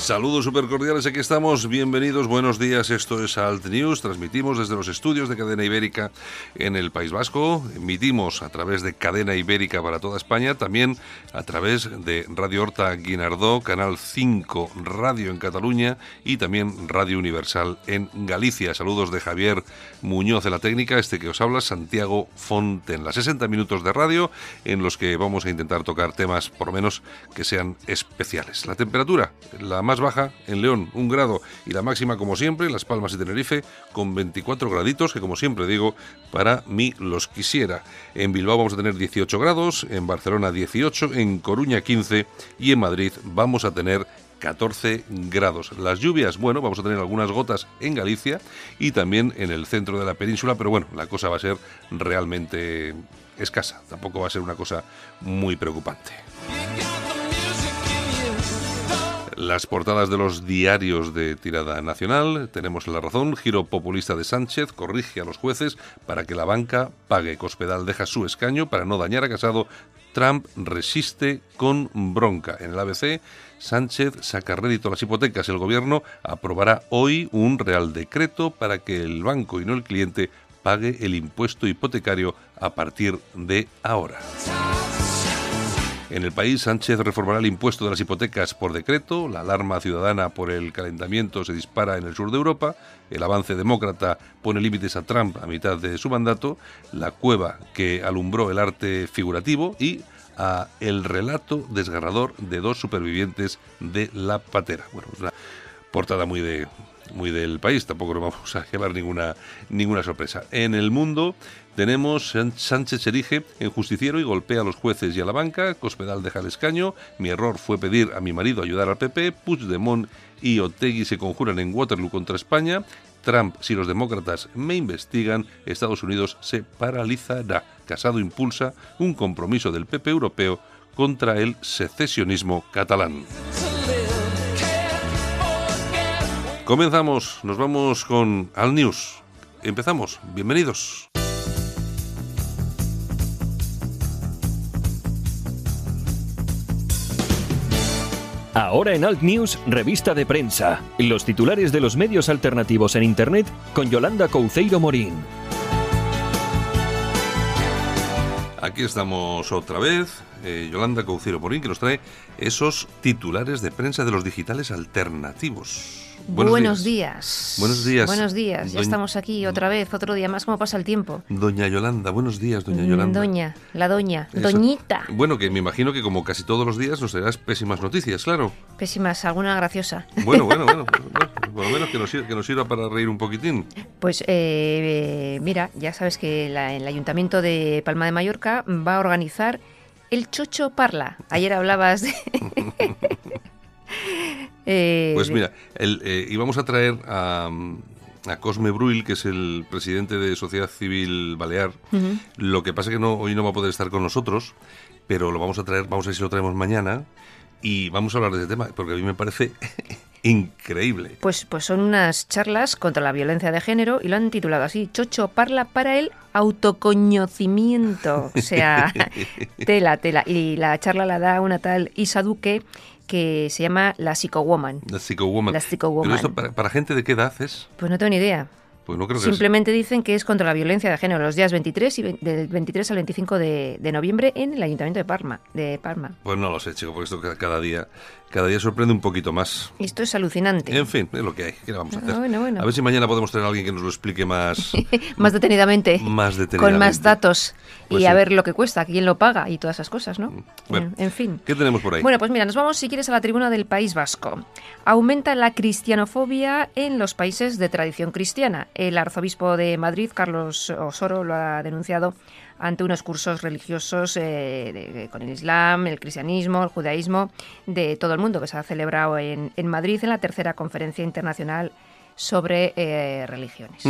Saludos super cordiales, aquí estamos, bienvenidos, buenos días, esto es Alt News, transmitimos desde los estudios de Cadena Ibérica en el País Vasco, emitimos a través de Cadena Ibérica para toda España, también a través de Radio Horta Guinardó, Canal 5 Radio en Cataluña y también Radio Universal en Galicia. Saludos de Javier Muñoz de la técnica, este que os habla, Santiago Fonten. Las 60 minutos de radio en los que vamos a intentar tocar temas por lo menos que sean especiales. La temperatura, la más baja en León, un grado, y la máxima, como siempre, Las Palmas y Tenerife, con 24 graditos, que como siempre digo, para mí los quisiera. En Bilbao vamos a tener 18 grados, en Barcelona 18, en Coruña 15 y en Madrid vamos a tener 14 grados. Las lluvias, bueno, vamos a tener algunas gotas en Galicia y también en el centro de la península, pero bueno, la cosa va a ser realmente escasa, tampoco va a ser una cosa muy preocupante. Las portadas de los diarios de tirada nacional. Tenemos la razón. Giro populista de Sánchez corrige a los jueces para que la banca pague. Cospedal deja su escaño para no dañar a Casado. Trump resiste con bronca. En el ABC, Sánchez saca rédito a las hipotecas. El gobierno aprobará hoy un real decreto para que el banco y no el cliente pague el impuesto hipotecario a partir de ahora. En el país, Sánchez reformará el impuesto de las hipotecas por decreto, la alarma ciudadana por el calentamiento se dispara en el sur de Europa, el avance demócrata pone límites a Trump a mitad de su mandato, la cueva que alumbró el arte figurativo y a el relato desgarrador de dos supervivientes de la patera. Bueno, es una portada muy de muy del país, tampoco nos vamos a llevar ninguna, ninguna sorpresa. En el mundo tenemos Sánchez erige en justiciero y golpea a los jueces y a la banca, Cospedal deja el escaño, mi error fue pedir a mi marido ayudar al PP, Puigdemont y Otegui se conjuran en Waterloo contra España, Trump, si los demócratas me investigan, Estados Unidos se paralizará. Casado impulsa un compromiso del PP europeo contra el secesionismo catalán. Comenzamos, nos vamos con Al News. Empezamos, bienvenidos. Ahora en Alt News, revista de prensa. Los titulares de los medios alternativos en Internet con Yolanda Couceiro Morín. Aquí estamos otra vez, eh, Yolanda Couceiro Morín, que nos trae esos titulares de prensa de los digitales alternativos. Buenos, días. Buenos días. Buenos días. Ya estamos aquí otra vez, otro día más. ¿Cómo pasa el tiempo? Doña Yolanda, buenos días, doña Yolanda. Doña, la doña, doñita. Bueno, que me imagino que como casi todos los días nos traerás pésimas noticias, claro. Pésimas, alguna graciosa. Bueno, bueno, bueno. por lo menos que nos, que nos, sirva para reír un poquitín. Pues eh, mira, ya sabes que la, el Ayuntamiento de Palma de Mallorca va a organizar el Chocho Parla. Ayer hablabas de... Eh, pues mira, eh, íbamos a traer a, Cosme Bruil, que es el presidente de Sociedad Civil Balear. Lo que pasa es que no, hoy no va a poder estar con nosotros, pero lo vamos a traer, vamos a ver si lo traemos mañana y vamos a hablar de ese tema, porque a mí me parece increíble. Pues, pues son unas charlas contra la violencia de género y lo han titulado así, Chocho parla para el autoconocimiento. O sea, tela, tela. Y la charla la da una tal Isa Duque, que se llama La Psycho-Woman. La Psycho-Woman. La Psycho-Woman. ¿Pero esto para, gente de qué edad es? Pues no tengo ni idea. Pues no creo que Simplemente dicen que es contra la violencia de género los días 23 y del 23 al 25 de, de, noviembre en el Ayuntamiento de Parma, de Parma. Pues no lo sé, chico, porque esto cada día cada día sorprende un poquito más. Esto es alucinante. En fin, es lo que hay. ¿Qué le vamos a hacer? A ver si mañana podemos tener a alguien que nos lo explique más... más detenidamente. Más detenidamente. Con más datos. Pues y a ver lo que cuesta, quién lo paga y todas esas cosas, ¿no? Bueno, en, fin. ¿Qué tenemos por ahí? Bueno, pues mira, nos vamos, si quieres, a la tribuna del País Vasco. Aumenta la cristianofobia en los países de tradición cristiana. El arzobispo de Madrid, Carlos Osoro, lo ha denunciado ante unos cursos religiosos eh, con el Islam, el cristianismo, el judaísmo de todo el mundo que se ha celebrado en, Madrid en la tercera conferencia internacional sobre eh, religiones.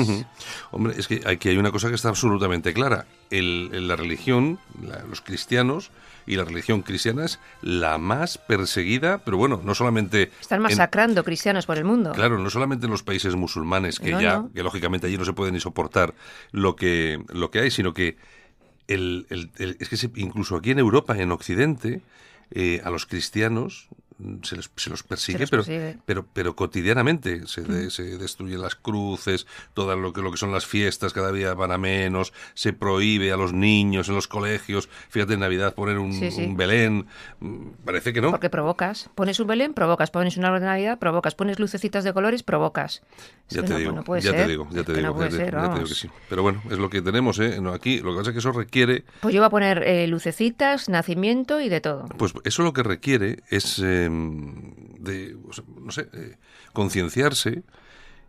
Hombre, es que aquí hay una cosa que está absolutamente clara. El, la religión, los cristianos y la religión cristiana es la más perseguida, pero bueno, no solamente... Están masacrando cristianos por el mundo. Claro, no solamente en los países musulmanes, que ya, que lógicamente allí no se puede ni soportar lo que, lo que hay, sino que el, es que incluso aquí en Europa, en Occidente, eh, a los cristianos se, se los persigue, pero, pero, pero cotidianamente se, destruyen las cruces, todo lo que, lo que son las fiestas cada día van a menos, se prohíbe a los niños en los colegios, fíjate en Navidad poner un, Belén, mm, parece que no. Porque provocas, pones un Belén, provocas, pones un árbol de Navidad, provocas, pones lucecitas de colores, provocas. Ya, te, digo, ya te digo, ya te digo, que sí. Pero bueno, es lo que tenemos, ¿eh? aquí lo que pasa es que eso requiere... Pues yo voy a poner eh, lucecitas, nacimiento y de todo. Pues eso lo que requiere es... Eh, de, no sé, eh, concienciarse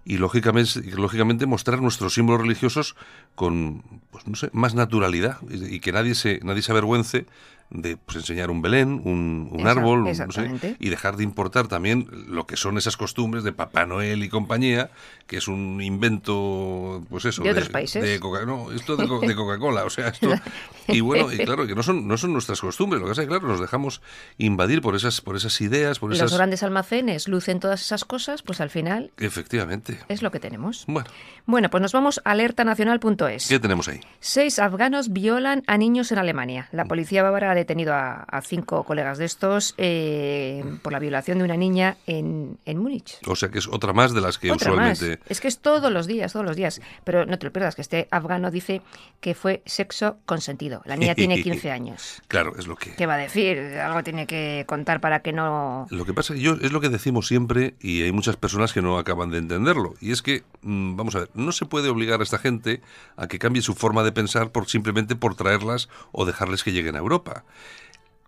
y lógicamente, lógicamente mostrar nuestros símbolos religiosos con, pues, no sé, más naturalidad y, que nadie se, nadie se avergüence de pues, enseñar un Belén, un, un árbol, no sé, y dejar de importar también lo que son esas costumbres de Papá Noel y compañía, que es un invento, pues eso, de, otros países. De Coca, no, esto de, Coca-Cola, o sea, esto y bueno, y claro que no son no son nuestras costumbres, lo que pasa es que claro, nos dejamos invadir por esas por esas ideas, por esas Los grandes almacenes lucen todas esas cosas, pues al final Efectivamente. Es lo que tenemos. Bueno. Bueno, pues nos vamos a alertanacional.es. ¿Qué tenemos ahí? Seis afganos violan a niños en Alemania. La policía bávara detenido a, cinco colegas de estos eh, por la violación de una niña en, en, Múnich. O sea que es otra más de las que usualmente. Es que es todos los días, todos los días. Pero no te lo pierdas, que este afgano dice que fue sexo consentido. La niña tiene 15 años. Claro, es lo que. ¿Qué va a decir? Algo tiene que contar para que no. Lo que pasa es que yo, es lo que decimos siempre y hay muchas personas que no acaban de entenderlo. Y es que, mm, vamos a ver, no se puede obligar a esta gente a que cambie su forma de pensar por simplemente por traerlas o dejarles que lleguen a Europa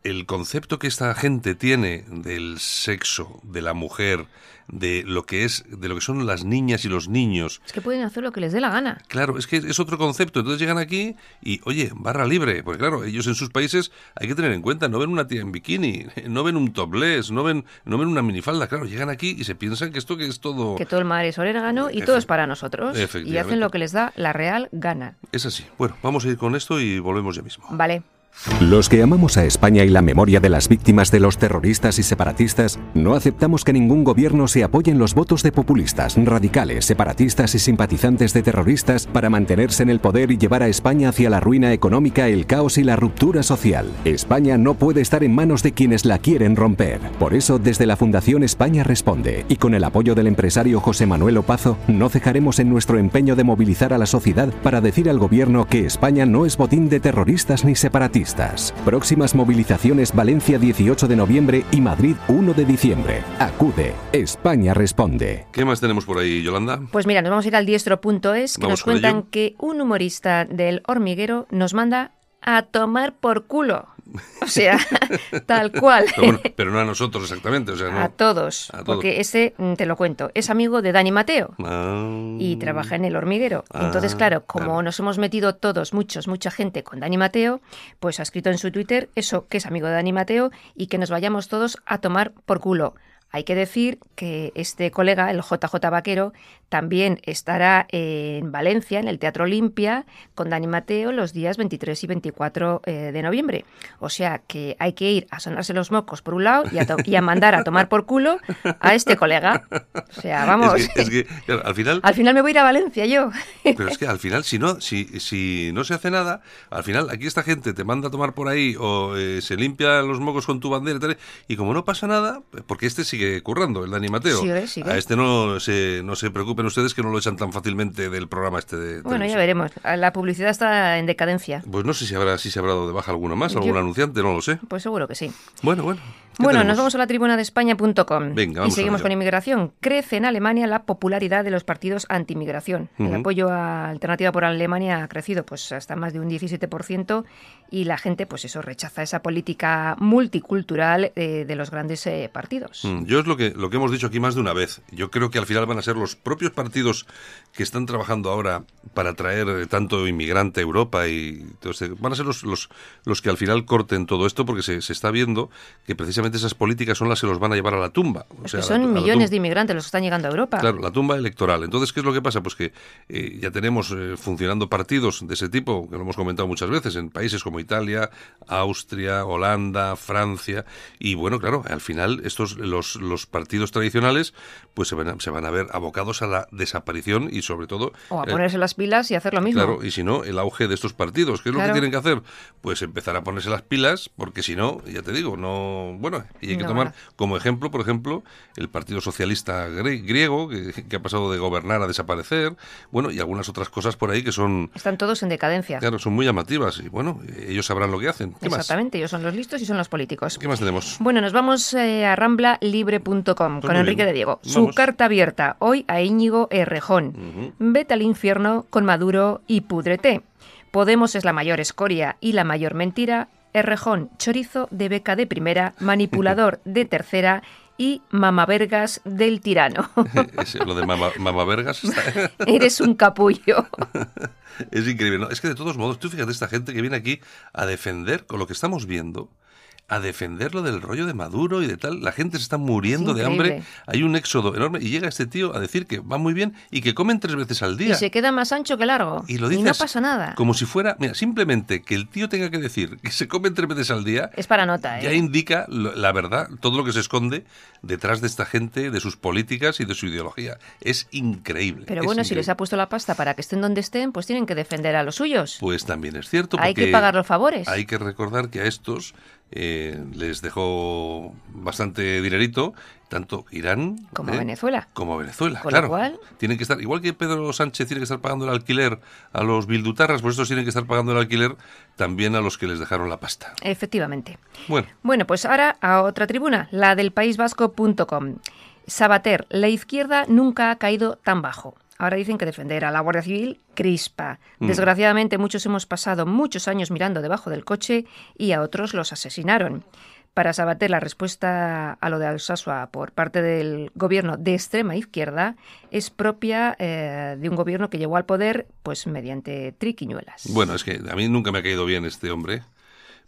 el concepto que esta gente tiene del sexo, de la mujer, de lo que es, de lo que son las niñas y los niños. Es que pueden hacer lo que les dé la gana. Claro, es que es otro concepto. Entonces llegan aquí y, oye, barra libre. Porque claro, ellos en sus países hay que tener en cuenta, no ven una tía en bikini, no ven un topless, no ven, no ven una minifalda. Claro, llegan aquí y se piensan que esto que es todo. Que todo el mar es orégano y todo es para nosotros. Y hacen lo que les da la real gana. Es así. Bueno, vamos a ir con esto y volvemos ya mismo. Vale. Los que amamos a España y la memoria de las víctimas de los terroristas y separatistas, no aceptamos que ningún gobierno se apoye en los votos de populistas, radicales, separatistas y simpatizantes de terroristas para mantenerse en el poder y llevar a España hacia la ruina económica, el caos y la ruptura social. España no puede estar en manos de quienes la quieren romper. Por eso, desde la Fundación España Responde y con el apoyo del empresario José Manuel Opazo, no cejaremos en nuestro empeño de movilizar a la sociedad para decir al gobierno que España no es botín de terroristas ni separatistas Próximas movilizaciones Valencia 18 de noviembre y Madrid 1 de diciembre. Acude. España responde. ¿Qué más tenemos por ahí, Yolanda? Pues mira, nos vamos a ir al diestro.es que nos cuentan que un humorista del hormiguero nos manda a tomar por culo. O sea, tal cual. Pero, no a nosotros exactamente. O sea, a, todos, Porque ese, mm, te lo cuento, es amigo de Dani Mateo ah. y trabaja en el hormiguero. Entonces, ah, claro, como nos hemos metido todos, muchos, mucha gente con Dani Mateo, pues ha escrito en su Twitter eso, que es amigo de Dani Mateo y que nos vayamos todos a tomar por culo. Hay que decir que este colega, el JJ Vaquero, también estará en Valencia, en el Teatro Olimpia, con Dani Mateo los días 23 y 24 eh, de noviembre. O sea que hay que ir a sonarse los mocos por un lado y a, mandar a tomar por culo a este colega. O sea, vamos. Es que, al final. Al final me voy a ir a Valencia yo. Pero es que al final, si no, si, si no se hace nada, al final aquí esta gente te manda a tomar por ahí o eh, se limpia los mocos con tu bandera y tal, y como no pasa nada, porque este sigue currando, el Dani Mateo. A este no se, no se ustedes que no lo echan tan fácilmente del programa este de Bueno, ya veremos. La publicidad está en decadencia. Pues no sé si habrá, si se habrá dado de baja alguna más, algún anunciante, no lo sé. Pues seguro que sí. Bueno, bueno. Bueno, nos vamos a la tribuna de España.com y seguimos con inmigración. Crece en Alemania la popularidad de los partidos anti-inmigración. El apoyo a Alternativa por Alemania ha crecido pues hasta más de un 17% y la gente pues eso rechaza esa política multicultural eh, de los grandes eh, partidos. Mm, yo es lo que, lo que hemos dicho aquí más de una vez. Yo creo que al final van a ser los propios partidos que están trabajando ahora para traer eh, tanto inmigrante a Europa y van a ser los, los, los, que al final corten todo esto porque se, se, está viendo que precisamente esas políticas son las que los van a llevar a la tumba. O sea, son millones de inmigrantes los que están llegando a Europa. Claro, la tumba electoral. Entonces, ¿qué es lo que pasa? Pues que eh, ya tenemos eh, funcionando partidos de ese tipo, que lo hemos comentado muchas veces, en países como Italia, Austria, Holanda, Francia, y bueno, claro, al final estos los, los partidos tradicionales pues se van, a, se van a ver abocados a la desaparición y sobre todo... O a ponerse las pilas y hacer lo mismo. Claro, y si no, el auge de estos partidos. ¿Qué es lo que tienen que hacer? Pues empezar a ponerse las pilas, porque si no, ya te digo, no... Bueno, y hay que tomar como ejemplo, por ejemplo, el Partido Socialista griego, que, que, ha pasado de gobernar a desaparecer, bueno, y algunas otras cosas por ahí que son... Están todos en decadencia. Claro, son muy llamativas, y bueno, ellos sabrán lo que hacen. Exactamente, ellos son los listos y son los políticos. ¿Qué más tenemos? Bueno, nos vamos eh, a ramblalibre.com pues con Enrique de Diego. Su carta abierta, hoy a Íñigo Errejón. Vete al infierno con Maduro y púdrete. Podemos es la mayor escoria y la mayor mentira. Errejón, chorizo de beca de primera, manipulador de tercera y mamavergas del tirano. lo de mama, mamavergas Eres un capullo. es increíble. Es que de todos modos, tú fíjate esta gente que viene aquí a defender con lo que estamos viendo a defenderlo del rollo de Maduro y de tal. La gente se está muriendo de hambre. Hay un éxodo enorme. Y llega este tío a decir que va muy bien y que comen tres veces al día. Y se queda más ancho que largo. Y, lo no pasa nada. Como si fuera. Mira, simplemente que el tío tenga que decir que se comen tres veces al día. Es para nota, Ya ¿eh? indica la verdad, todo lo que se esconde detrás de esta gente, de sus políticas y de su ideología. Es increíble. Pero bueno, si les ha puesto la pasta para que estén donde estén, pues tienen que defender a los suyos. Pues también es cierto. Hay que pagar los favores. Hay que recordar que a estos eh, les dejó bastante dinerito, tanto Irán como ¿eh? Venezuela. Como Venezuela, claro. Tienen que estar, igual que Pedro Sánchez tiene que estar pagando el alquiler a los bildutarras, por eso tienen que estar pagando el alquiler también a los que les dejaron la pasta. Efectivamente. Bueno. Bueno, pues ahora a otra tribuna, la del paísvasco.com. Sabater, la izquierda nunca ha caído tan bajo. Ahora dicen que defender a la Guardia Civil crispa. Mm. Desgraciadamente muchos hemos pasado muchos años mirando debajo del coche y a otros los asesinaron. Para Sabater, la respuesta a lo de Alsasua por parte del gobierno de extrema izquierda es propia eh, de un gobierno que llegó al poder pues mediante triquiñuelas. Bueno, es que a mí nunca me ha caído bien este hombre.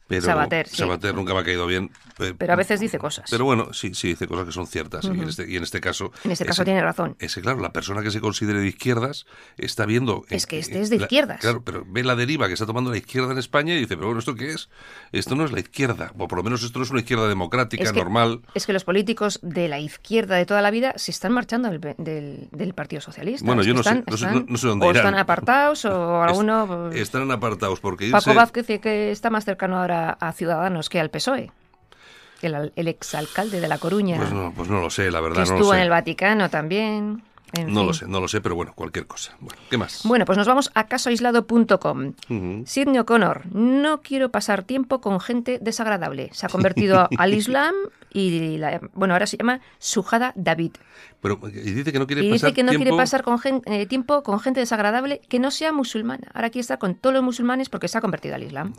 Pero Sabater, nunca me ha caído bien. Pero a veces dice cosas. Pero bueno, sí, sí dice cosas que son ciertas. y, en este, y, en este, caso. En este caso tiene razón. Ese, claro, la persona que se considere de izquierdas está viendo. Es que este es de izquierdas. Claro, pero ve la deriva que está tomando la izquierda en España y dice, pero bueno, ¿esto qué es? Esto no es la izquierda. O por lo menos esto no es una izquierda democrática, normal. Es que los políticos de la izquierda de toda la vida se están marchando del, del, Partido Socialista. Bueno, yo no, sé, no, sé, dónde o irán. están apartados o alguno. Están apartados porque. Paco Vázquez, que está más cercano ahora a Ciudadanos que al PSOE. El, el exalcalde de La Coruña. Pues no, pues no lo sé, la verdad. Que estuvo en el Vaticano también. no lo sé, no lo sé, pero bueno, cualquier cosa. Bueno, ¿qué más? Bueno, pues nos vamos a casoaislado.com. Sidney O'Connor, no quiero pasar tiempo con gente desagradable. Se ha convertido al Islam y, la, bueno, ahora se llama Sujada David. Pero y dice que no quiere y pasar dice que no tiempo... quiere pasar con eh, tiempo con gente desagradable que no sea musulmana. Ahora aquí está con todos los musulmanes porque se ha convertido al Islam.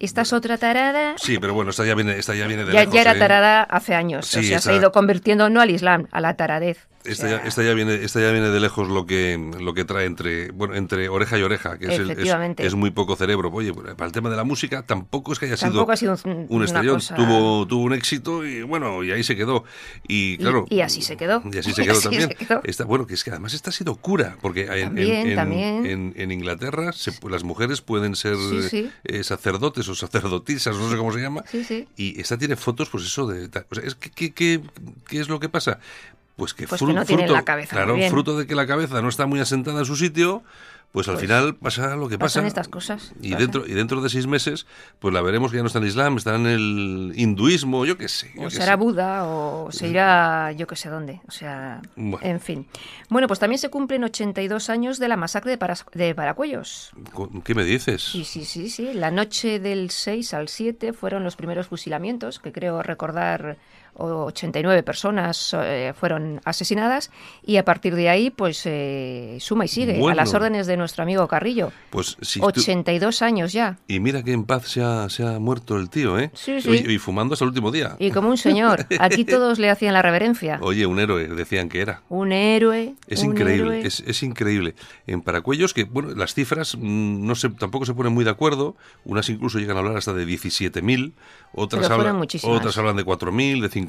Esta es otra tarada. Sí, pero bueno, esta ya viene, esta ya viene de ya, lejos, ya era ¿eh? tarada hace años. Sí, o sea, esta- se ha ido convirtiendo no al Islam, a la taradez. O Esta, sea, ya, esta ya viene, esta ya viene de lejos lo que, lo que trae entre, bueno, entre oreja y oreja, que es, el- es, muy poco cerebro. Oye, para el tema de la música tampoco es que haya Tampoco sido ha sido un- un una estrellón. cosa- Tuvo, tuvo un éxito y bueno, y ahí se quedó. Y claro. y así se quedó. Y así se quedó Así también. se quedó. Bueno, que es que además esta ha sido cura, porque en- También, en- también. en- en Inglaterra se- las mujeres pueden ser Sí, sí. eh, sacerdotes o sacerdotisas, no sé cómo se llama. Sí, sí. Y esta tiene fotos, pues eso de... O sea, es que, ¿qué, qué, qué es lo que pasa? Pues que, Pues que fru- no fruto, la cabeza muy claro, bien. fruto de que la cabeza no está muy asentada en su sitio, pues al Pues final pasa lo que pasa. pasan estas cosas, Y dentro, y dentro de seis meses, pues la veremos que ya no está en el Islam, está en el hinduismo, yo qué sé. yo O qué será. Buda o se irá yo que sé dónde. O sea, Bueno. en fin. Bueno, pues también se cumplen 82 años de la masacre de, Paras- de Paracuellos. ¿Qué me dices? Sí, sí, sí, sí. La noche del 6 al 7 fueron los primeros fusilamientos, que creo recordar 89 personas eh, fueron asesinadas y a partir de ahí pues eh, suma y sigue a las órdenes de nuestro amigo Carrillo. Pues si 82 años ya. Y mira que en paz se ha, se ha muerto el tío, ¿eh? Sí, sí. Y, fumando hasta el último día. Y como un señor. Aquí todos le hacían la reverencia. Oye, un héroe, decían que era. Un héroe. Es increíble, Es, es, increíble. En Paracuellos, que bueno, las cifras mm, no se, tampoco se ponen muy de acuerdo, unas incluso llegan a hablar hasta de 17.000, otras, hablan, otras hablan de 4.000, de 5.000.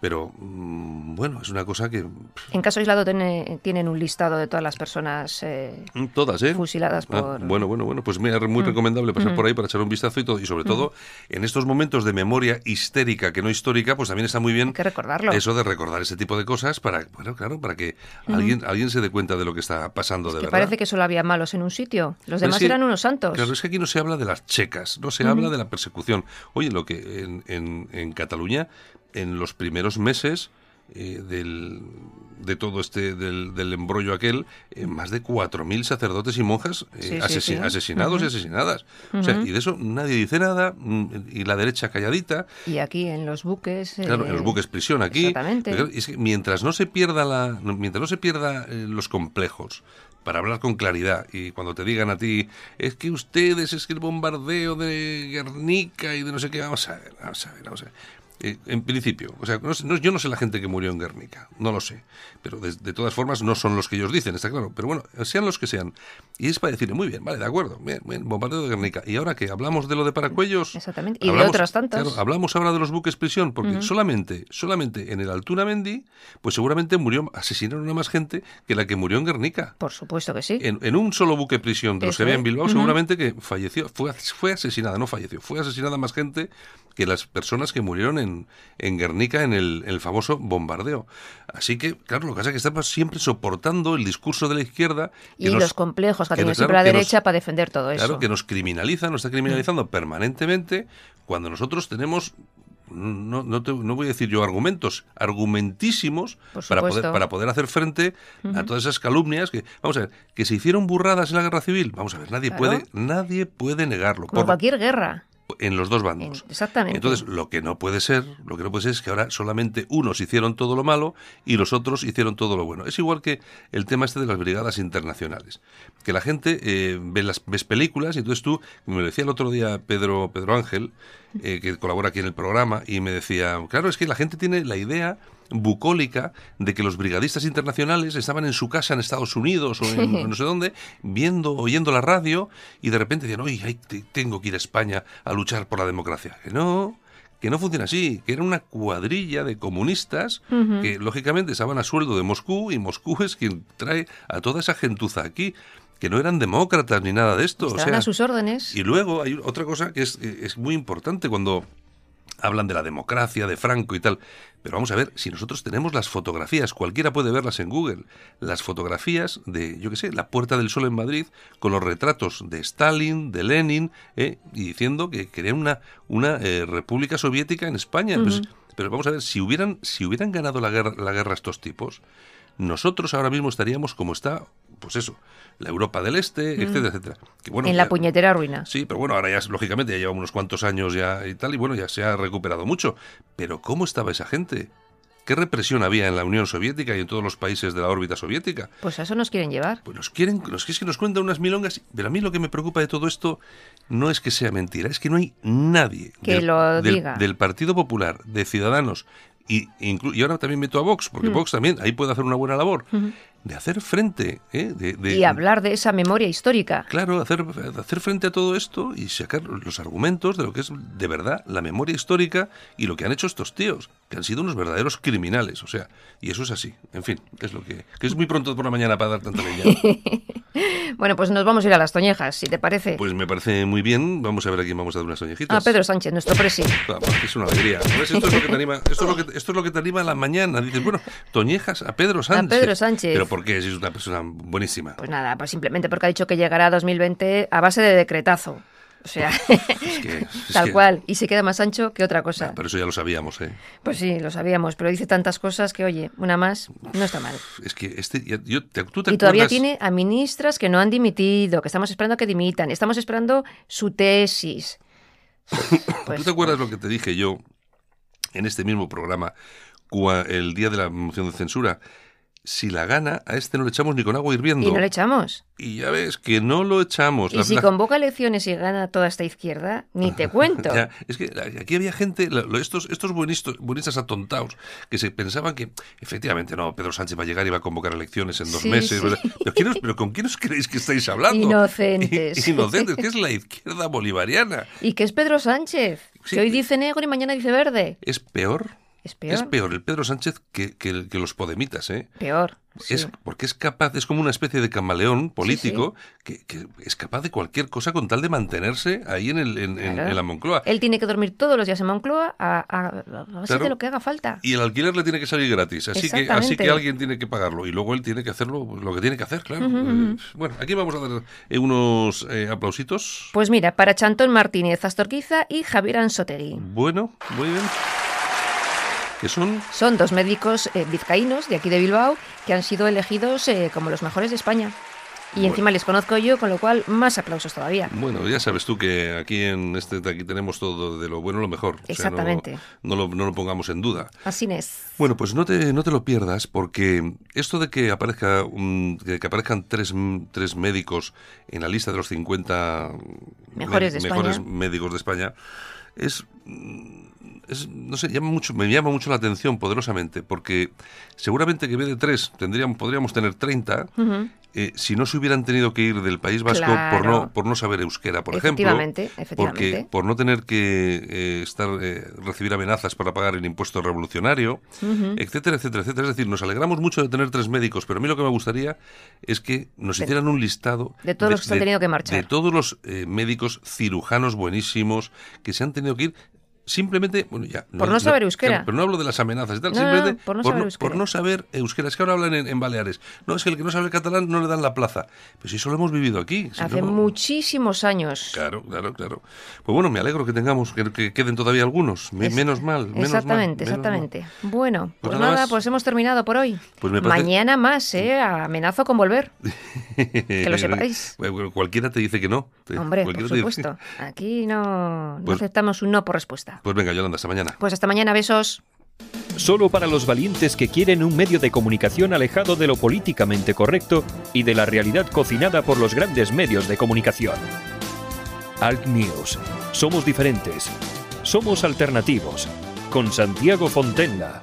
Pero mm, bueno, es una cosa que... En caso aislado tienen un listado de todas las personas eh, mm, todas, ¿eh? fusiladas ah, por... bueno, bueno, bueno, pues mira, muy recomendable pasar por ahí para echar un vistazo y todo. Y sobre todo, en estos momentos de memoria histérica que no histórica, pues también está muy bien... que recordarlo. Eso de recordar ese tipo de cosas para, bueno, claro, para que alguien, alguien se dé cuenta de lo que está pasando de que verdad. parece que solo había malos en un sitio. Los demás eran unos santos. Claro, es que aquí no se habla de las checas, no se habla de la persecución. Oye, lo que en, en, en Cataluña, en los primeros meses eh, del, de todo este del, del embrollo aquel, eh, más de 4.000 sacerdotes y monjas eh, asesinados y asesinadas. o sea, y de eso nadie dice nada, mm, y la derecha calladita. Y aquí en los buques... Claro, en los buques prisión aquí. Exactamente. Es que mientras no se pierda la, mientras no se pierda los complejos, para hablar con claridad y cuando te digan a ti es que ustedes es que el bombardeo de Guernica y de no sé qué vamos a ver vamos a ver vamos a ver eh, en principio, o sea, yo no sé la gente que murió en Guernica, no lo sé, pero de, todas formas no son los que ellos dicen, está claro, pero bueno, sean los que sean. Y es para decirle, muy bien, vale, de acuerdo, bien, bien, bombardeo de Guernica. Y ahora que hablamos de lo de Paracuellos... Exactamente, y de otras tantas. Claro, hablamos ahora de los buques prisión, porque solamente, solamente en el Altuna Mendy, pues seguramente murió, asesinaron a más gente que la que murió en Guernica. Por supuesto que sí. En, un solo buque prisión de los que había en Bilbao, seguramente que falleció, fue, fue asesinada, no falleció, fue asesinada más gente que las personas que murieron en, en Guernica en el, famoso bombardeo. Así que, claro, lo que pasa es que estamos siempre soportando el discurso de la izquierda. y los complejos que ha tenido siempre la derecha para defender todo eso. Claro, que nos criminaliza, nos está criminalizando permanentemente cuando nosotros tenemos no, no, no, voy a decir yo argumentos, argumentísimos para poder, para poder hacer frente a todas esas calumnias que, vamos a ver, que se hicieron burradas en la guerra civil, vamos a ver, nadie puede, nadie puede negarlo. por cualquier guerra en los dos bandos. exactamente. Entonces, lo que no puede ser, lo que no puede ser es que ahora solamente unos hicieron todo lo malo y los otros hicieron todo lo bueno. Es igual que el tema este de las brigadas internacionales. Que la gente eh, ve las ves películas y entonces tú, me decía el otro día Pedro Pedro Ángel, eh, que colabora aquí en el programa, y me decía, claro, es que la gente tiene la idea bucólica de que los brigadistas internacionales estaban en su casa en Estados Unidos o en no sé dónde, viendo, oyendo la radio y de repente decían, oye, tengo que ir a España a luchar por la democracia. Que no, que no funciona así, que era una cuadrilla de comunistas que lógicamente estaban a sueldo de Moscú y Moscú es quien trae a toda esa gentuza aquí que no eran demócratas ni nada de esto. Estaban a sus órdenes. Y luego hay otra cosa que es, es muy importante cuando hablan de la democracia, de Franco y tal. Pero vamos a ver, si nosotros tenemos las fotografías, cualquiera puede verlas en Google, las fotografías de, yo qué sé, la Puerta del Sol en Madrid, con los retratos de Stalin, de Lenin, eh, y diciendo que querían una, una eh, república soviética en España. Pues, pero vamos a ver, si hubieran, si hubieran ganado la guerra, la guerra estos tipos, nosotros ahora mismo estaríamos como está, pues eso, la Europa del Este, mm. etcétera, etcétera. Que, bueno, en la puñetera ruina. Sí, pero bueno, ahora ya, lógicamente, ya lleva unos cuantos años ya y tal, y bueno, ya se ha recuperado mucho. Pero ¿cómo estaba esa gente? ¿Qué represión había en la Unión Soviética y en todos los países de la órbita soviética? Pues a eso nos quieren llevar. Pues nos quieren, los es que nos cuentan unas milongas, pero a mí lo que me preocupa de todo esto no es que sea mentira, es que no hay nadie que lo diga. del Partido Popular, de Ciudadanos, y, y ahora también meto a Vox, porque mm. Vox también ahí puede hacer una buena labor, de hacer frente. ¿eh? De, y hablar de esa memoria histórica. Claro, hacer, hacer frente a todo esto y sacar los argumentos de lo que es de verdad la memoria histórica y lo que han hecho estos tíos, que han sido unos verdaderos criminales. O sea, y eso es así. En fin, es lo que, que es muy pronto por la mañana para dar tanta leña. bueno, pues nos vamos a ir a las toñejas, si te parece. Pues me parece muy bien. Vamos a ver a quién vamos a dar unas toñejitas. A Pedro Sánchez, nuestro presi. es una alegría. Esto es lo que te anima, esto es lo que, esto es lo que te anima a la mañana. Dices, bueno, toñejas a Pedro Sánchez. A Pedro Sánchez. Pero ¿por qué? Si es una persona buenísima. Pues nada, pues simplemente porque ha dicho que llegará a 2020 a base de decretazo. O sea, tal cual. Y se queda más ancho que otra cosa. pero eso ya lo sabíamos, ¿eh? Pues sí, lo sabíamos. Pero dice tantas cosas que, oye, una más no está mal. Es que este, yo, Y todavía tiene a ministras que no han dimitido, que estamos esperando que dimitan. Estamos esperando su tesis. ¿Tú te acuerdas lo que te dije yo en este mismo programa el día de la moción de censura si la gana, a este no le echamos ni con agua hirviendo. Y no le echamos. Y ya ves que no lo echamos. Y si convoca elecciones y gana toda esta izquierda, ni te cuento. es que aquí había gente, estos, estos buenistas, atontados, que se pensaban que efectivamente no, Pedro Sánchez va a llegar y va a convocar elecciones en dos meses. Pero, ¿con quién os creéis que estáis hablando? Inocentes. Inocentes, que es la izquierda bolivariana. ¿Y qué es Pedro Sánchez? Que hoy dice negro y mañana dice verde. ¿Es peor? Es peor. el Pedro Sánchez que, que, los podemitas, ¿eh? Peor. Es, porque es capaz, es como una especie de camaleón político Que, es capaz de cualquier cosa con tal de mantenerse ahí en, el, en, la Moncloa. Él tiene que dormir todos los días en Moncloa a, de lo que haga falta. Y el alquiler le tiene que salir gratis, así que, así que alguien tiene que pagarlo y luego él tiene que hacerlo lo que tiene que hacer, claro. Eh, bueno, aquí vamos a dar eh, unos eh, aplausitos. Pues mira, para Chantón Martínez Astorquiza y Javier Ansotegui. Bueno, muy bien son? Son dos médicos eh, vizcaínos de aquí de Bilbao que han sido elegidos eh, como los mejores de España. Y encima les conozco yo, con lo cual más aplausos todavía. Bueno, ya sabes tú que aquí en este aquí tenemos todo de lo bueno lo mejor. Exactamente. no, lo, pongamos en duda. Así es. Bueno, pues no te, no te lo pierdas porque esto de que aparezca que aparezcan tres, tres médicos en la lista de los 50 mejores, mejores médicos de España es no sé, llama mucho, me llama mucho la atención poderosamente, porque seguramente que de tres tendríamos, podríamos tener 30 eh, si no se hubieran tenido que ir del País Vasco por, no, por no saber euskera, por ejemplo. Efectivamente. Porque por no tener que eh, estar eh, recibir amenazas para pagar el impuesto revolucionario, etcétera, etcétera, etcétera. Es decir, nos alegramos mucho de tener tres médicos, pero a mí lo que me gustaría es que nos hicieran un listado de todos los que se han tenido que marchar. De todos los médicos cirujanos buenísimos que se han tenido que ir simplemente, bueno, ya. Por no, saber euskera. pero no hablo de las amenazas y tal, simplemente por, no saber euskera. Es que ahora hablan en, Baleares. No, es que el que no sabe catalán no le dan la plaza. Pues eso lo hemos vivido aquí. Hace muchísimos años. Claro, claro, claro. Pues bueno, me alegro que tengamos, que, queden todavía algunos. menos mal. Menos exactamente, exactamente. Bueno, pues, pues nada, pues hemos terminado por hoy. Pues Mañana más, ¿eh? Amenazo con volver. que lo sepáis. cualquiera te dice que no. Hombre, por supuesto. Aquí no, no pues aceptamos un no por respuesta. Pues venga, Yolanda, hasta mañana. Pues hasta mañana, besos. Solo para los valientes que quieren un medio de comunicación alejado de lo políticamente correcto y de la realidad cocinada por los grandes medios de comunicación. Alt News. Somos diferentes. Somos alternativos. Con Santiago Fontenla.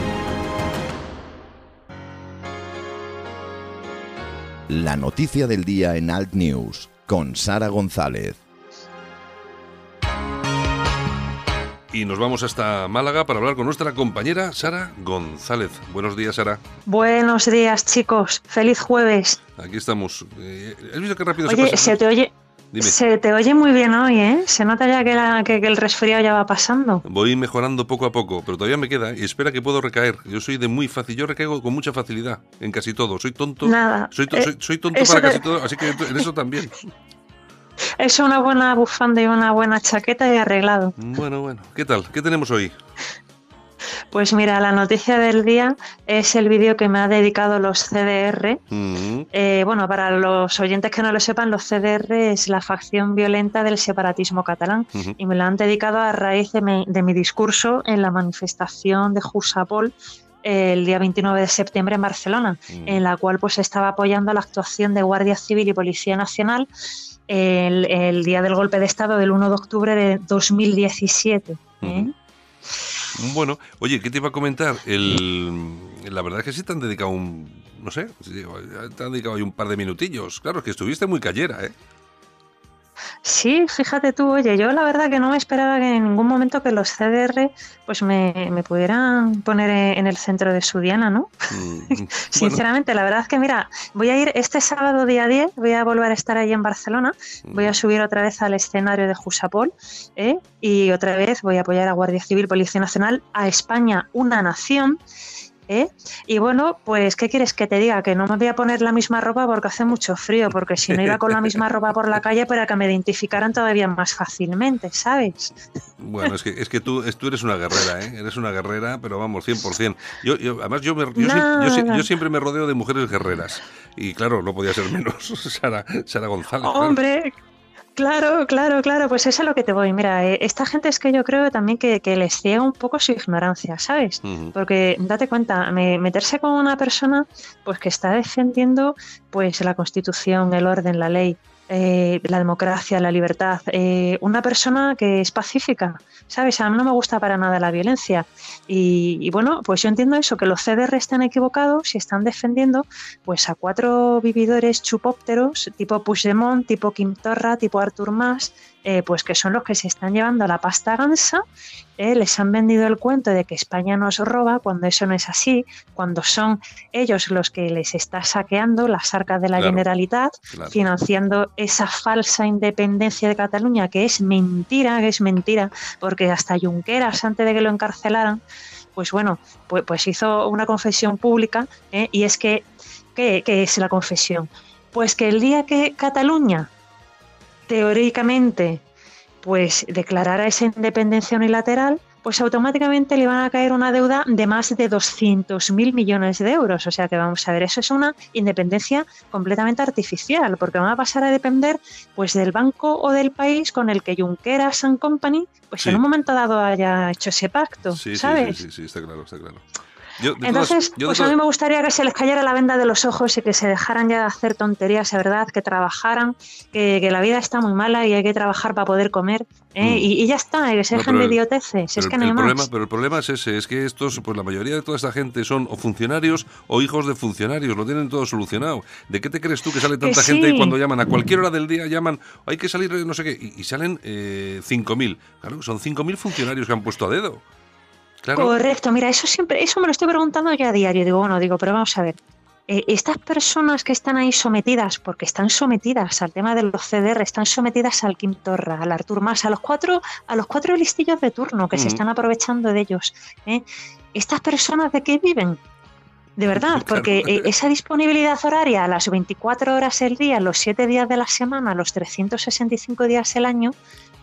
La noticia del día en Alt News con Sara González. Y nos vamos hasta Málaga para hablar con nuestra compañera Sara González. Buenos días, Sara. Buenos días, chicos. Feliz jueves. Aquí estamos. Eh, ¿Has visto qué rápido se pasa? Se te oye, se te oye muy bien hoy, ¿eh? Se nota ya que, el resfriado ya va pasando. Voy mejorando poco a poco, pero todavía me queda y espera que puedo recaer. Yo soy de muy fácil, yo recaigo con mucha facilidad en casi todo. Soy tonto. Nada. Soy, eh, tonto para casi todo, así que en eso también. Es una buena bufanda y una buena chaqueta y arreglado. Bueno, bueno. ¿Qué tal? ¿Qué tenemos hoy? Pues mira, la noticia del día es el vídeo que me ha dedicado los CDR. Mm. Eh, bueno, para los oyentes que no lo sepan, los CDR es la facción violenta del separatismo catalán y me lo han dedicado a raíz de mi, discurso en la manifestación de Jusapol el día 29 de septiembre en Barcelona, mm. en la cual pues estaba apoyando la actuación de Guardia Civil y Policía Nacional el, día del golpe de Estado del 1 de octubre de 2017. Bueno, oye, ¿qué te iba a comentar? El, la verdad es que sí te han dedicado un, no sé, te han dedicado ahí un par de minutillos. Claro, es que estuviste muy callera, ¿eh? Sí, fíjate tú, oye, yo la verdad que no me esperaba que en ningún momento que los CDR pues me, me pudieran poner en el centro de su diana, ¿no? Mm, Sinceramente, la verdad es que mira, voy a ir este sábado día 10, voy a volver a estar ahí en Barcelona, voy a mm. subir otra vez al escenario de Jusapol ¿eh? y otra vez voy a apoyar a Guardia Civil, Policía Nacional, a España, una nación ¿eh? Y bueno, pues, ¿qué quieres que te diga? Que no me voy a poner la misma ropa porque hace mucho frío, porque si no iba con la misma ropa por la calle para que me identificaran todavía más fácilmente, ¿sabes? Bueno, es que, es que tú, tú eres una guerrera, ¿eh? Eres una guerrera, pero vamos, 100%. Yo, yo, además, yo, me, yo, yo, siempre me rodeo de mujeres guerreras. Y claro, no podía ser menos. Sara, Sara González. Hombre, Claro, claro, claro, pues eso es a lo que te voy. Mira, eh, esta gente es que yo creo también que, que les ciega un poco su ignorancia, ¿sabes? Porque date cuenta, meterse con una persona pues que está defendiendo pues la constitución, el orden, la ley, eh, la democracia, la libertad, eh, una persona que es pacífica, ¿sabes? A mí no me gusta para nada la violencia. Y, bueno, pues yo entiendo eso, que los CDR están equivocados y están defendiendo pues a cuatro vividores chupópteros, tipo Puigdemont, tipo Kim Torra, tipo Artur Mas, eh, pues que son los que se están llevando la pasta gansa, eh, les han vendido el cuento de que España nos roba cuando eso no es así, cuando son ellos los que les está saqueando las arcas de la Generalitat, financiando esa falsa independencia de Cataluña, que es mentira, que es mentira, porque hasta Junqueras, antes de que lo encarcelaran, pues bueno, pues, pues hizo una confesión pública, eh, y es que, ¿qué es la confesión? Pues que el día que Cataluña teóricamente pues declarara esa independencia unilateral, pues automáticamente le van a caer una deuda de más de 200.000 millones de euros. O sea que vamos a ver, eso es una independencia completamente artificial, porque van a pasar a depender pues del banco o del país con el que Junqueras and Company, pues en un momento dado haya hecho ese pacto, ¿sabes? Sí, sí, sí, está claro, está claro. Entonces, pues a mí me gustaría que se les cayera la venda de los ojos y que se dejaran ya de hacer tonterías, ¿verdad? Que trabajaran, que, la vida está muy mala y hay que trabajar para poder comer. ¿eh? Mm. Y, ya está, que se dejen de idioteces. Es que no hay problema, Pero el problema es ese, es que estos, pues la mayoría de toda esta gente son o funcionarios o hijos de funcionarios, lo tienen todo solucionado. ¿De qué te crees tú que sale tanta gente y cuando llaman a cualquier hora del día llaman, hay que salir no sé qué, y, salen eh, 5.000? Claro, son 5.000 funcionarios que han puesto a dedo. Correcto, mira, eso siempre, eso me lo estoy preguntando ya a diario. Digo, bueno, digo, pero vamos a ver. Eh, estas personas que están ahí sometidas, porque están sometidas al tema de los CDR, están sometidas al Kim Torra, al Artur Mas, a los cuatro, a los cuatro listillos de turno que se están aprovechando de ellos. ¿eh? ¿Estas personas de qué viven? De verdad, porque eh, esa disponibilidad horaria a las 24 horas el día, los 7 días de la semana, los 365 días el año,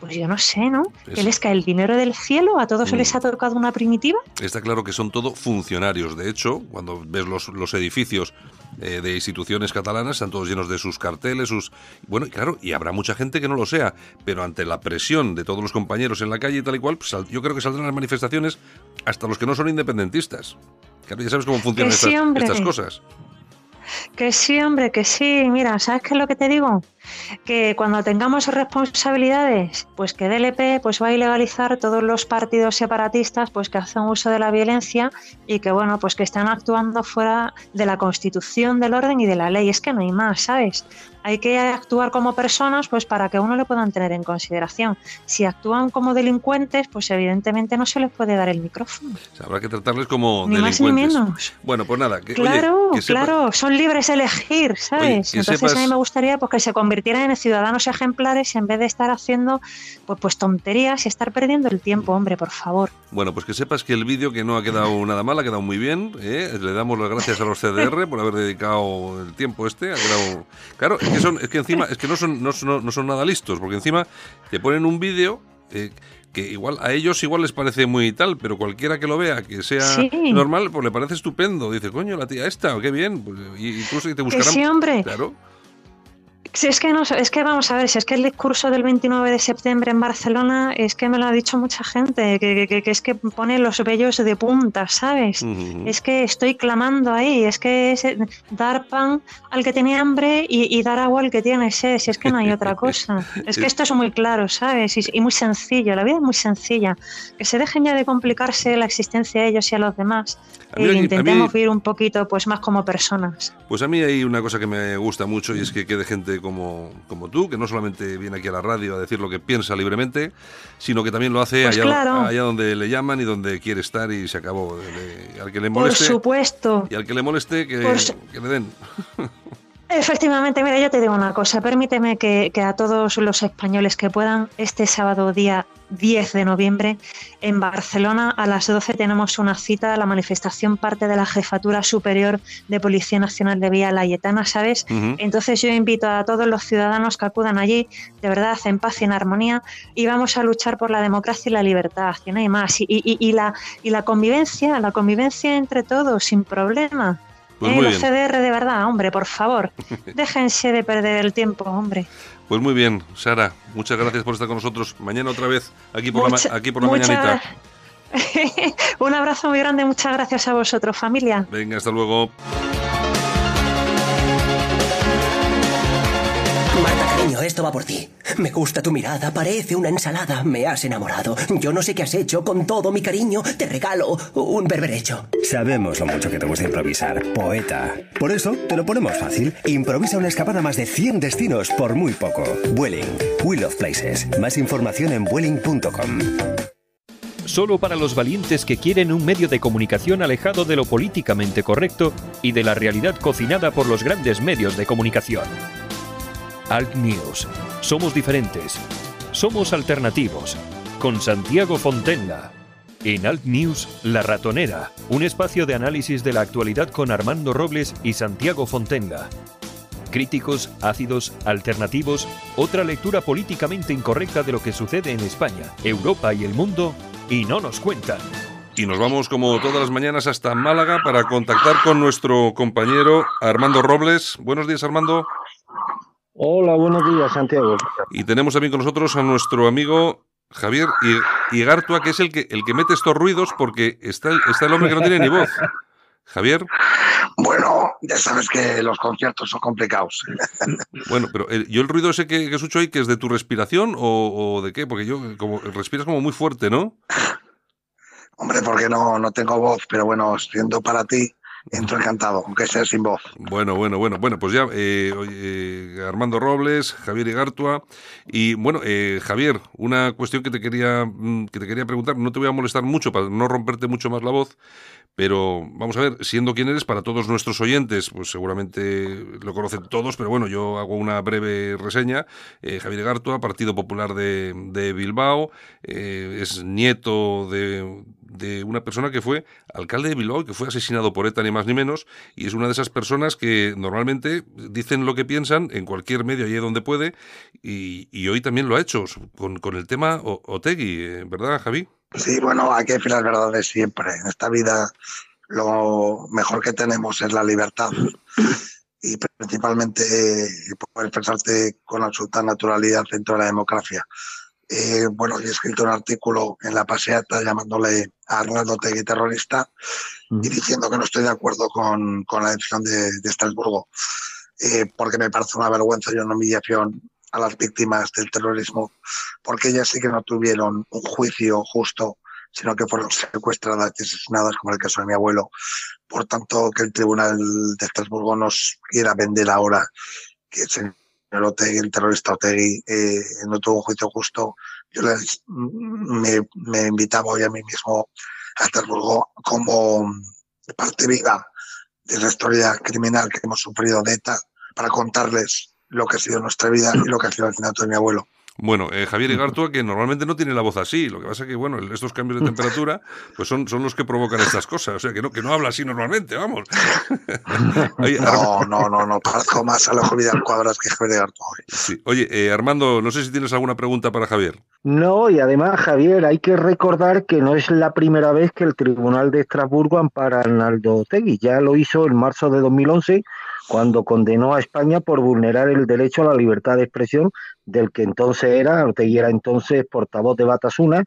pues yo no sé, ¿no? ¿Que les cae el dinero del cielo? ¿A todos les mm. ha tocado una primitiva? Está claro que son todo funcionarios. De hecho, cuando ves los, los edificios eh, de instituciones catalanas, están todos llenos de sus carteles, sus... Bueno, claro, y habrá mucha gente que no lo sea, pero ante la presión de todos los compañeros en la calle y tal y cual, pues, yo creo que saldrán las manifestaciones hasta los que no son independentistas. Claro, ya sabes cómo funcionan estas cosas. Que sí, hombre, que sí. Mira, ¿sabes qué es lo que te digo? Que cuando tengamos responsabilidades, pues que DLP pues va a ilegalizar todos los partidos separatistas pues que hacen uso de la violencia y que bueno, pues que están actuando fuera de la Constitución, del orden y de la ley. Es que no hay más, ¿sabes? hay que actuar como personas pues para que uno le puedan tener en consideración. Si actúan como delincuentes, pues evidentemente no se les puede dar el micrófono. habrá que tratarles como delincuentes. Más ni menos. Bueno, pues nada. claro, claro, son libres de elegir, ¿sabes? Entonces a mí me gustaría pues, que se convirtieran en ciudadanos ejemplares en vez de estar haciendo pues, pues tonterías y estar perdiendo el tiempo, hombre, por favor. Bueno, pues que sepas que el vídeo que no ha quedado nada mal, ha quedado muy bien. ¿eh? Le damos las gracias a los CDR por haber dedicado el tiempo este. Ha quedado... Claro, es que encima, es que no son, no, son, nada listos, porque encima te ponen un vídeo eh, que igual a ellos igual les parece muy tal, pero cualquiera que lo vea, que sea normal, pues le parece estupendo. Dice, coño, la tía esta, qué bien. Pues, y te buscarán. Sí, hombre. Claro. Si es que no, es que vamos a ver, si es que el discurso del 29 de septiembre en Barcelona es que me lo ha dicho mucha gente, que, es que pone los vellos de punta, ¿sabes? Es que estoy clamando ahí, es que es dar pan al que tiene hambre y, dar agua al que tiene sed, si es que no hay otra cosa. Es que esto es muy claro, ¿sabes? Y, muy sencillo, la vida es muy sencilla. Que se dejen ya de complicarse la existencia a ellos y a los demás e intentemos vivir un poquito pues más como personas. Pues a mí hay una cosa que me gusta mucho y es que quede gente como, como tú, que no solamente viene aquí a la radio a decir lo que piensa libremente, sino que también lo hace pues allá, allá, donde le llaman y donde quiere estar y se acabó. al que le moleste, Por supuesto. Y al que le moleste, que, que le den. Efectivamente, mira, yo te digo una cosa, permíteme que, a todos los españoles que puedan, este sábado día 10 de noviembre, en Barcelona a las 12 tenemos una cita, la manifestación parte de la Jefatura Superior de Policía Nacional de Vía Layetana, ¿sabes? Entonces yo invito a todos los ciudadanos que acudan allí, de verdad, en paz y en armonía, y vamos a luchar por la democracia y la libertad, y no hay más, y, la, y la convivencia, la convivencia entre todos, sin problema. Pues eh, los CDR de verdad, hombre, por favor. Déjense de perder el tiempo, hombre. Pues muy bien, Sara, muchas gracias por estar con nosotros. Mañana otra vez aquí por la, aquí por la mañanita. Un abrazo muy grande, muchas gracias a vosotros, familia. Venga, hasta luego. Esto va por ti. Me gusta tu mirada, parece una ensalada. Me has enamorado. Yo no sé qué has hecho. Con todo mi cariño, te regalo un berberecho. Sabemos lo mucho que te gusta improvisar, poeta. Por eso, te lo ponemos fácil. Improvisa una escapada a más de 100 destinos por muy poco. Vueling. We Love Places. Más información en vueling.com. Solo para los valientes que quieren un medio de comunicación alejado de lo políticamente correcto y de la realidad cocinada por los grandes medios de comunicación. Alt News. Somos diferentes. Somos alternativos. Con Santiago Fontenla. En Alt News, La Ratonera, un espacio de análisis de la actualidad con Armando Robles y Santiago Fontenla. Críticos, ácidos, alternativos, otra lectura políticamente incorrecta de lo que sucede en España, Europa y el mundo, y no nos cuentan. Y nos vamos como todas las mañanas hasta Málaga para contactar con nuestro compañero Armando Robles. Buenos días, Armando. Hola, buenos días, Santiago. Y tenemos también con nosotros a nuestro amigo Javier Igartua, que es el que, el que mete estos ruidos porque está, está el hombre que no tiene ni voz. Javier. Bueno, ya sabes que los conciertos son complicados. Bueno, pero eh, yo el ruido ese que, escucho ahí, que es de tu respiración o, de qué? Porque yo, como respiras como muy fuerte, ¿no? Hombre, porque no, no tengo voz, pero bueno, siendo para ti, entro encantado, aunque sea sin voz. Bueno, bueno, bueno, bueno, pues ya eh, eh, Armando Robles, Javier Igartua y bueno, eh, Javier, una cuestión que te quería mm, que te quería preguntar, no te voy a molestar mucho para no romperte mucho más la voz, pero vamos a ver, siendo quien eres para todos nuestros oyentes, pues seguramente lo conocen todos, pero bueno, yo hago una breve reseña. Javier Igartua, Partido Popular de, de Bilbao, es nieto de de una persona que fue alcalde de Bilbao, que fue asesinado por ETA ni más ni menos, y es una de esas personas que normalmente dicen lo que piensan en cualquier medio allí donde puede, y, hoy también lo ha hecho con, el tema Otegui, eh, ¿verdad, Javi? Sí, bueno, hay que decir las verdades siempre. En esta vida lo mejor que tenemos es la libertad y principalmente poder expresarte con absoluta naturalidad dentro de la democracia. Eh, bueno, he escrito un artículo en La Paseata llamándole a Arnaldo Tegui terrorista y diciendo que no estoy de acuerdo con, con la decisión de, de Estrasburgo, eh, porque me parece una vergüenza y una humillación a las víctimas del terrorismo, porque ellas sí que no tuvieron un juicio justo, sino que fueron secuestradas y asesinadas, como el caso de mi abuelo. Por tanto, que el Tribunal de Estrasburgo nos quiera vender ahora que se el el terrorista Otegui, eh, no tuvo un juicio justo. Yo les, me, me, invitaba hoy a mí mismo a Estrasburgo como parte viva de la historia criminal que hemos sufrido de ETA para contarles lo que ha sido nuestra vida y lo que ha sido el asesinato de mi abuelo. Bueno, eh, Javier Igartua, que normalmente no tiene la voz así, lo que pasa es que, bueno, estos cambios de temperatura, pues son, son los que provocan estas cosas, o sea, que no, que no habla así normalmente, vamos. no, no, no, no, parezco más a la Vidal Cuadras que Javier Igartua Sí. Oye, eh, Armando, no sé si tienes alguna pregunta para Javier. No, y además, Javier, hay que recordar que no es la primera vez que el Tribunal de Estrasburgo ampara a Arnaldo Tegui, ya lo hizo en marzo de 2011 cuando condenó a España por vulnerar el derecho a la libertad de expresión del que entonces era, Ortegui era entonces portavoz de Batasuna,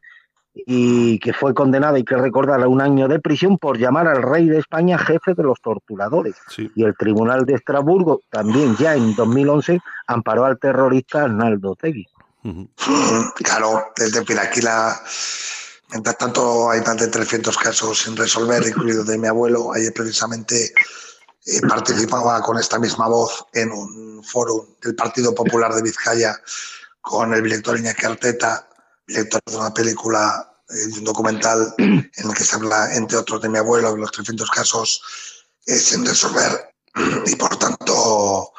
y que fue condenado, hay que recordar, a un año de prisión por llamar al rey de España jefe de los torturadores. Y el Tribunal de Estrasburgo también ya en 2011 amparó al terrorista Arnaldo Tegui. Claro, desde Piraquila, mientras tanto hay más de 300 casos sin resolver, incluido de mi abuelo, ayer precisamente eh, participaba con esta misma voz en un foro del Partido Popular de Vizcaya con el director Iñaki Arteta, director de una película, eh, un documental en el que se habla, entre otros, de mi abuelo, de los 300 casos eh, sin resolver. Y por tanto,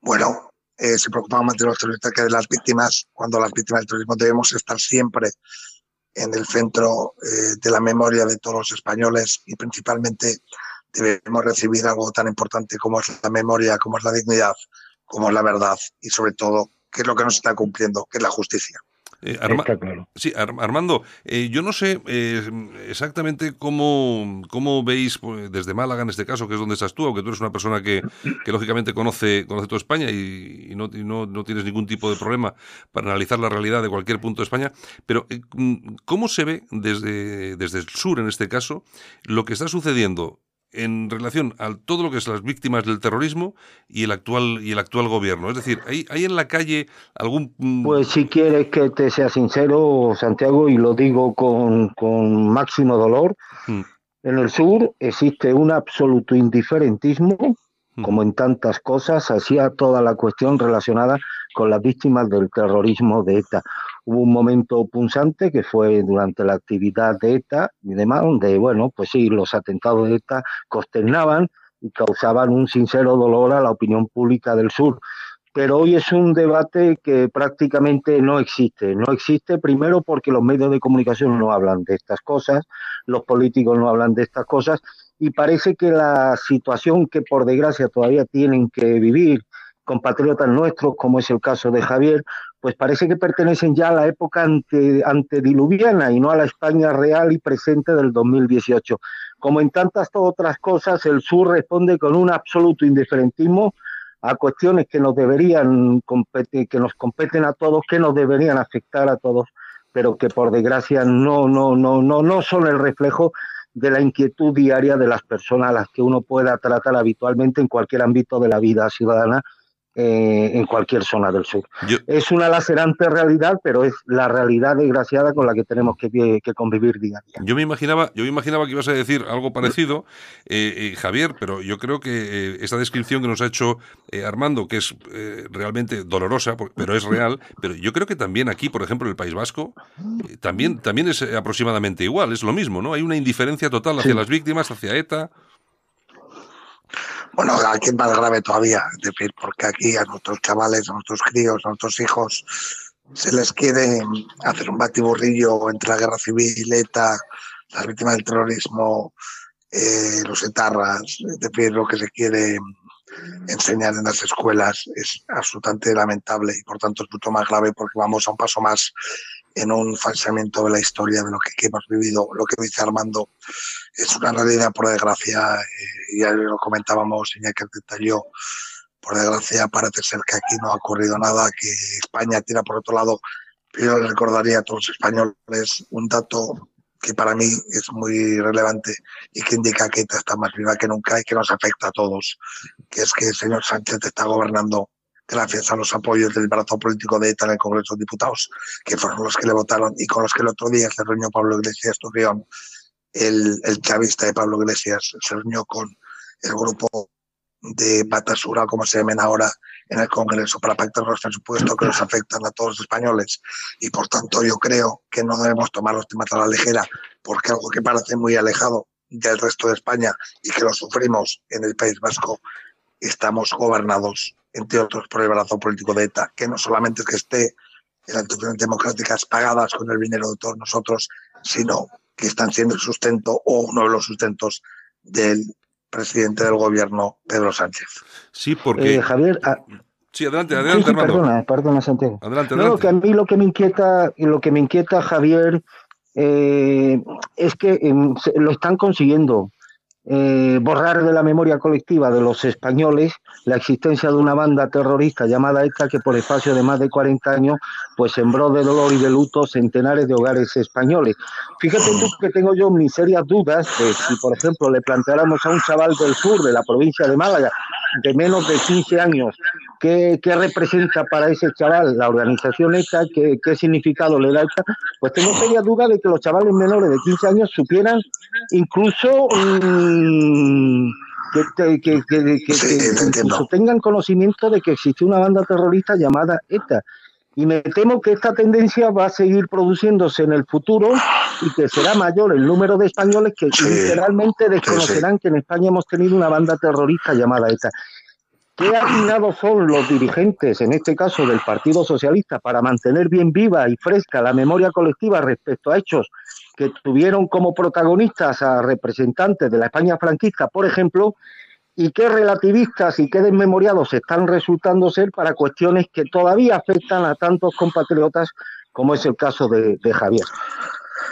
bueno, eh, se preocupaban más de los terroristas que de las víctimas, cuando las víctimas del terrorismo debemos estar siempre en el centro eh, de la memoria de todos los españoles y principalmente debemos recibir algo tan importante como es la memoria, como es la dignidad, como es la verdad y sobre todo qué es lo que nos está cumpliendo, que es la justicia. Eh, sí, Armando, eh, yo no sé eh, exactamente cómo, cómo veis pues, desde Málaga, en este caso, que es donde estás tú, aunque tú eres una persona que, que lógicamente conoce, conoce toda España y, no, no, no, tienes ningún tipo de problema para analizar la realidad de cualquier punto de España, pero ¿cómo se ve desde, desde el sur, en este caso, lo que está sucediendo en relación a todo lo que es las víctimas del terrorismo y el actual y el actual gobierno. Es decir, ¿hay, hay en la calle algún... Mm, pues si quieres que te sea sincero, Santiago, y lo digo con, con máximo dolor, mm. en el sur existe un absoluto indiferentismo, mm. como en tantas cosas, hacia toda la cuestión relacionada con las víctimas del terrorismo de ETA. Hubo un momento punzante que fue durante la actividad de ETA y demás, donde, bueno, pues sí, los atentados de ETA consternaban y causaban un sincero dolor a la opinión pública del sur. Pero hoy es un debate que prácticamente no existe. No existe primero porque los medios de comunicación no hablan de estas cosas, los políticos no hablan de estas cosas y parece que la situación que por desgracia todavía tienen que vivir compatriotas nuestros, como es el caso de Javier, pues parece que pertenecen ya a la época ante, antediluviana y no a la España real y presente del 2018. Como en tantas otras cosas, el sur responde con un absoluto indiferentismo a cuestiones que nos deberían que nos competen a todos, que nos deberían afectar a todos, pero que por desgracia no, no, no, no, no son el reflejo de la inquietud diaria de las personas a las que uno pueda tratar habitualmente en cualquier ámbito de la vida ciudadana eh, en cualquier zona del sur. es una lacerante realidad, pero es la realidad desgraciada con la que tenemos que, convivir día a día. Yo me imaginaba, yo me imaginaba que ibas a decir algo parecido, eh, eh, Javier, pero yo creo que esta descripción que nos ha hecho Armando, que es realmente dolorosa, pero es real, pero yo creo que también aquí, por ejemplo, en el País Vasco, también, también es aproximadamente igual, es lo mismo, ¿no? Hay una indiferencia total hacia las víctimas, hacia ETA. Bueno, aquí es más grave todavía, es decir, porque aquí a nuestros chavales, a nuestros críos, a nuestros hijos, se les quiere hacer un batiburrillo entre la guerra civil, ETA, las víctimas del terrorismo, eh, los etarras, es decir, lo que se quiere enseñar en las escuelas es absolutamente lamentable y por tanto es mucho más grave porque vamos a un paso más en un falseamiento de la historia de lo que, hemos vivido. Lo que dice Armando es una realidad, por desgracia, eh, ya lo comentábamos, y ya que detalló, por desgracia parece ser que aquí no ha ocurrido nada, que España tira por otro lado. Yo le recordaría a todos los españoles un dato que para mí es muy relevante y que indica que está más viva que nunca y que nos afecta a todos, que es que el señor Sánchez está gobernando gracias a los apoyos del brazo político de ETA en el Congreso de Diputados, que fueron los que le votaron y con los que el otro día se reunió Pablo Iglesias Torreón, el, el chavista de Pablo Iglesias, se reunió con el grupo de Batasura, como se llaman ahora, en el Congreso para pactar los presupuestos que nos afectan a todos los españoles. Y por tanto yo creo que no debemos tomar los temas a la ligera, porque algo que parece muy alejado del resto de España y que lo sufrimos en el País Vasco, estamos gobernados entre otros por el brazo político de ETA, que no solamente es que esté en las instituciones democráticas pagadas con el dinero de todos nosotros, sino que están siendo el sustento o uno de los sustentos del presidente del gobierno, Pedro Sánchez. Sí, porque... Eh, Javier... Ah, sí, adelante, adelante, Perdona, perdona, Santiago. Adelante, adelante. que a mí lo que me inquieta, lo que me inquieta, Javier, eh, es que em, lo están consiguiendo. Eh, borrar de la memoria colectiva de los españoles la existencia de una banda terrorista llamada ETA que por espacio de más de 40 años pues sembró de dolor y de luto centenares de hogares españoles. Fíjate tú que tengo yo mis serias dudas de si, por ejemplo, le planteáramos a un chaval del sur de la provincia de Málaga de menos de 15 años ¿Qué, representa para ese chaval la organización ETA? ¿Qué, qué significado le da ETA? Pues tengo seria duda de que los chavales menores de 15 años supieran incluso mm, que, que, tengan conocimiento de que existe una banda terrorista llamada ETA. Y me temo que esta tendencia va a seguir produciéndose en el futuro y que será mayor el número de españoles que literalmente desconocerán que en España hemos tenido una banda terrorista llamada ETA. Qué atinados son los dirigentes, en este caso del Partido Socialista, para mantener bien viva y fresca la memoria colectiva respecto a hechos que tuvieron como protagonistas a representantes de la España franquista, por ejemplo, y qué relativistas y qué desmemoriados están resultando ser para cuestiones que todavía afectan a tantos compatriotas como es el caso de, Javier.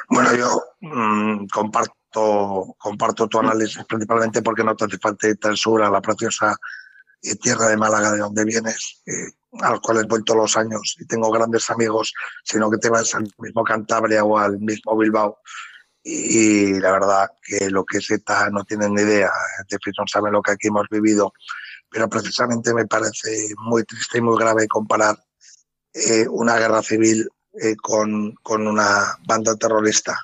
Bueno, yo mm, comparto, comparto tu análisis principalmente porque no te hace falta ir tan sur a la preciosa tierra de Málaga de donde vienes, eh, a los cuales voy todos los años y tengo grandes amigos, sino que te vas al mismo Cantabria o al mismo Bilbao y la verdad que lo que es ETA no tienen ni idea, decir, no saben lo que aquí hemos vivido, pero precisamente me parece muy triste y muy grave comparar eh, una guerra civil eh, con, con una banda terrorista.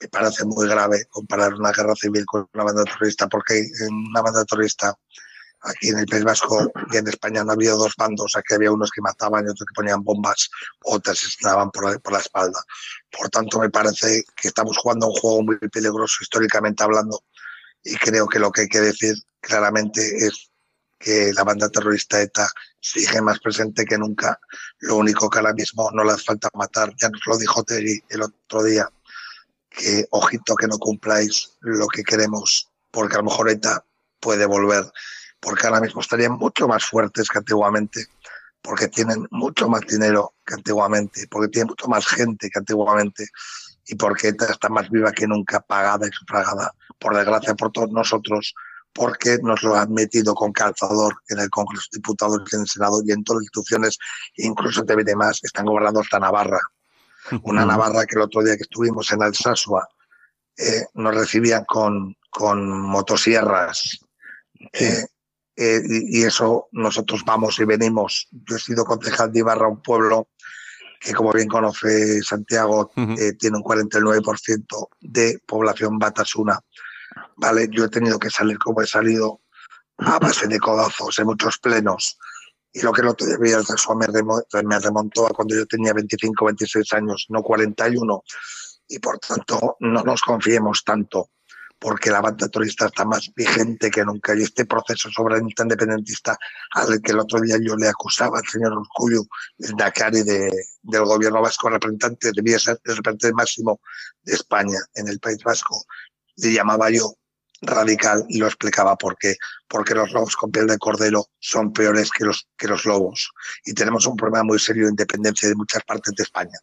Me parece muy grave comparar una guerra civil con una banda terrorista, porque en una banda terrorista aquí en el País Vasco y en España no había dos bandos, aquí había unos que mataban y otros que ponían bombas, otros asesinaban por la, por la espalda. Por tanto, me parece que estamos jugando un juego muy peligroso históricamente hablando y creo que lo que hay que decir claramente es que la banda terrorista ETA sigue más presente que nunca. Lo único que ahora mismo no le falta matar, ya nos lo dijo Terry el otro día, que ojito que no cumpláis lo que queremos, porque a lo mejor ETA puede volver porque ahora mismo estarían mucho más fuertes que antiguamente, porque tienen mucho más dinero que antiguamente, porque tienen mucho más gente que antiguamente y porque está más viva que nunca, pagada y sufragada, por desgracia por todos nosotros, porque nos lo han metido con calzador en el Congreso de Diputados en el Senado y en todas las instituciones, incluso TV más, están gobernando hasta Navarra. Una Navarra que el otro día que estuvimos en Alsasua eh, nos recibían con, con motosierras, eh, eh, y, eso nosotros vamos y venimos. Yo he sido concejal de Ibarra, un pueblo que, como bien conoce Santiago, eh, tiene un 49% de población batasuna. ¿Vale? Yo he tenido que salir como he salido a base de codazos en muchos plenos. Y lo que no te debía el me, me remontó a cuando yo tenía 25, 26 años, no 41. Y por tanto, no nos confiemos tanto porque la banda turista está más vigente que nunca. Y este proceso soberanista independentista al que el otro día yo le acusaba al señor Julio Dakari de, del gobierno vasco representante, debía ser el representante máximo de España en el País Vasco, le llamaba yo radical y lo explicaba por qué. Porque los lobos con piel de cordero son peores que los, que los lobos. Y tenemos un problema muy serio de independencia de muchas partes de España,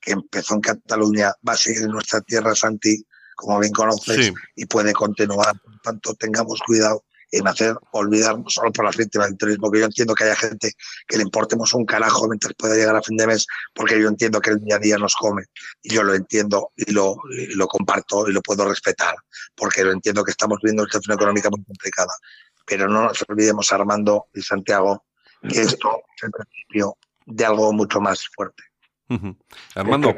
que empezó en Cataluña, va a seguir en nuestra tierra, Santi, como bien conoces, y puede continuar. Por tanto, tengamos cuidado en hacer olvidarnos solo por las víctimas del turismo, que yo entiendo que haya gente que le importemos un carajo mientras pueda llegar a fin de mes, porque yo entiendo que el día a día nos come, y yo lo entiendo y lo, lo comparto y lo puedo respetar, porque lo entiendo que estamos viviendo una situación económica muy complicada. Pero no nos olvidemos, Armando y Santiago, que esto es el principio de algo mucho más fuerte. Armando,